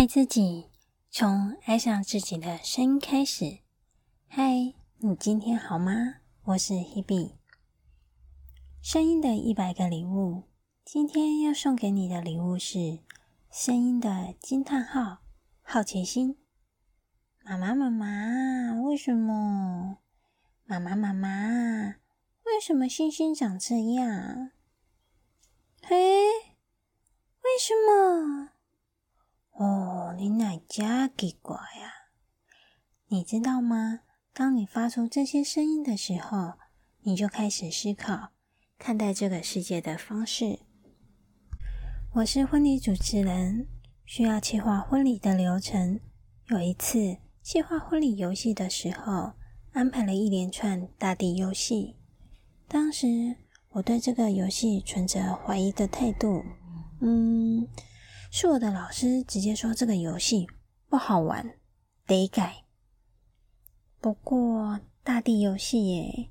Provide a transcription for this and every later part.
爱自己，从爱上自己的声音开始。嗨，你今天好吗？我是 Hebe。声音的一百个礼物，今天要送给你的礼物是声音的惊叹号，好奇心。妈妈，妈妈，为什么？妈妈，妈妈，为什么星星长这样？嘿，为什么？哦，你哪家给怪呀？你知道吗？当你发出这些声音的时候，你就开始思考看待这个世界的方式。我是婚礼主持人，需要计划婚礼的流程。有一次计划婚礼游戏的时候，安排了一连串大地游戏。当时我对这个游戏存着怀疑的态度。嗯。是我的老师直接说这个游戏不好玩，得改。不过大地游戏耶，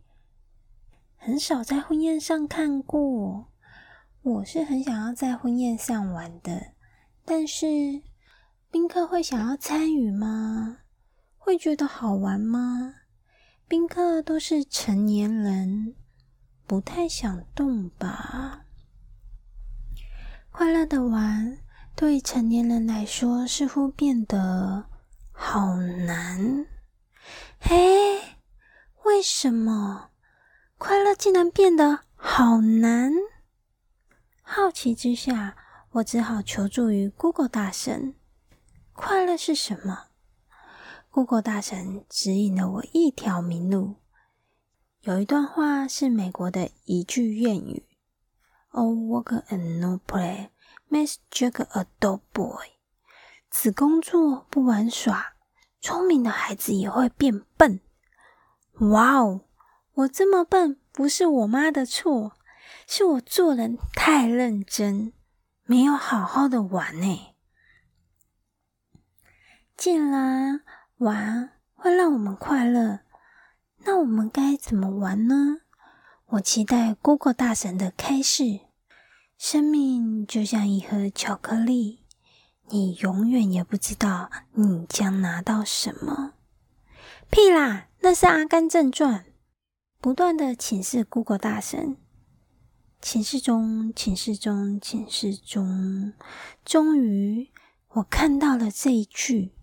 很少在婚宴上看过。我是很想要在婚宴上玩的，但是宾客会想要参与吗？会觉得好玩吗？宾客都是成年人，不太想动吧？快乐的玩。对成年人来说，似乎变得好难。嘿，为什么快乐竟然变得好难？好奇之下，我只好求助于 Google 大神。快乐是什么？Google 大神指引了我一条明路。有一段话是美国的一句谚语：“All work and no play。” Makes Jack a dull boy，只工作不玩耍，聪明的孩子也会变笨。哇哦，我这么笨不是我妈的错，是我做人太认真，没有好好的玩呢。既然玩会让我们快乐，那我们该怎么玩呢？我期待 Google 大神的开示。生命就像一盒巧克力，你永远也不知道你将拿到什么。屁啦，那是《阿甘正传》。不断的请示 Google 大神，请示中，请示中，请示中。终于，我看到了这一句：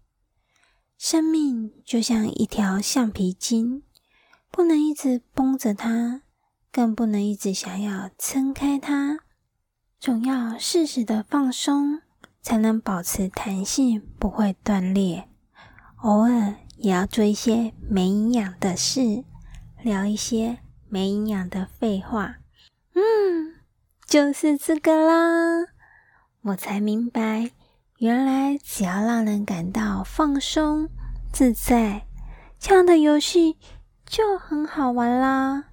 生命就像一条橡皮筋，不能一直绷着它，更不能一直想要撑开它。总要适时的放松，才能保持弹性，不会断裂。偶尔也要做一些没营养的事，聊一些没营养的废话。嗯，就是这个啦。我才明白，原来只要让人感到放松自在，这样的游戏就很好玩啦。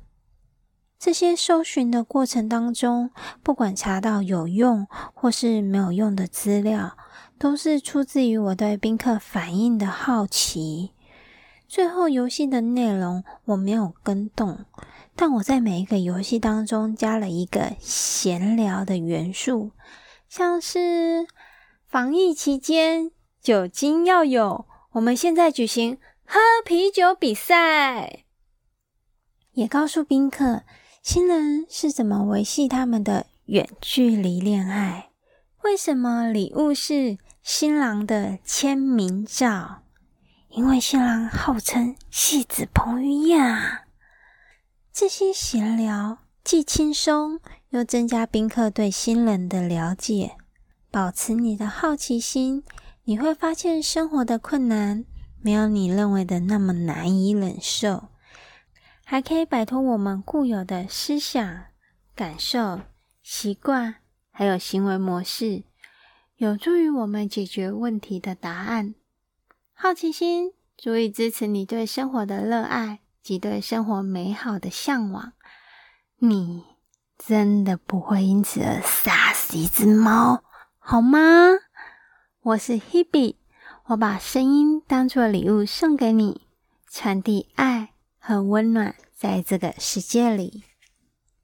这些搜寻的过程当中，不管查到有用或是没有用的资料，都是出自于我对宾客反应的好奇。最后游戏的内容我没有更动，但我在每一个游戏当中加了一个闲聊的元素，像是防疫期间酒精要有，我们现在举行喝啤酒比赛，也告诉宾客。新人是怎么维系他们的远距离恋爱？为什么礼物是新郎的签名照？因为新郎号称戏子彭于晏啊！这些闲聊既轻松又增加宾客对新人的了解。保持你的好奇心，你会发现生活的困难没有你认为的那么难以忍受。还可以摆脱我们固有的思想、感受、习惯，还有行为模式，有助于我们解决问题的答案。好奇心足以支持你对生活的热爱及对生活美好的向往。你真的不会因此而杀死一只猫，好吗？我是 Hebe，我把声音当作礼物送给你，传递爱。很温暖，在这个世界里。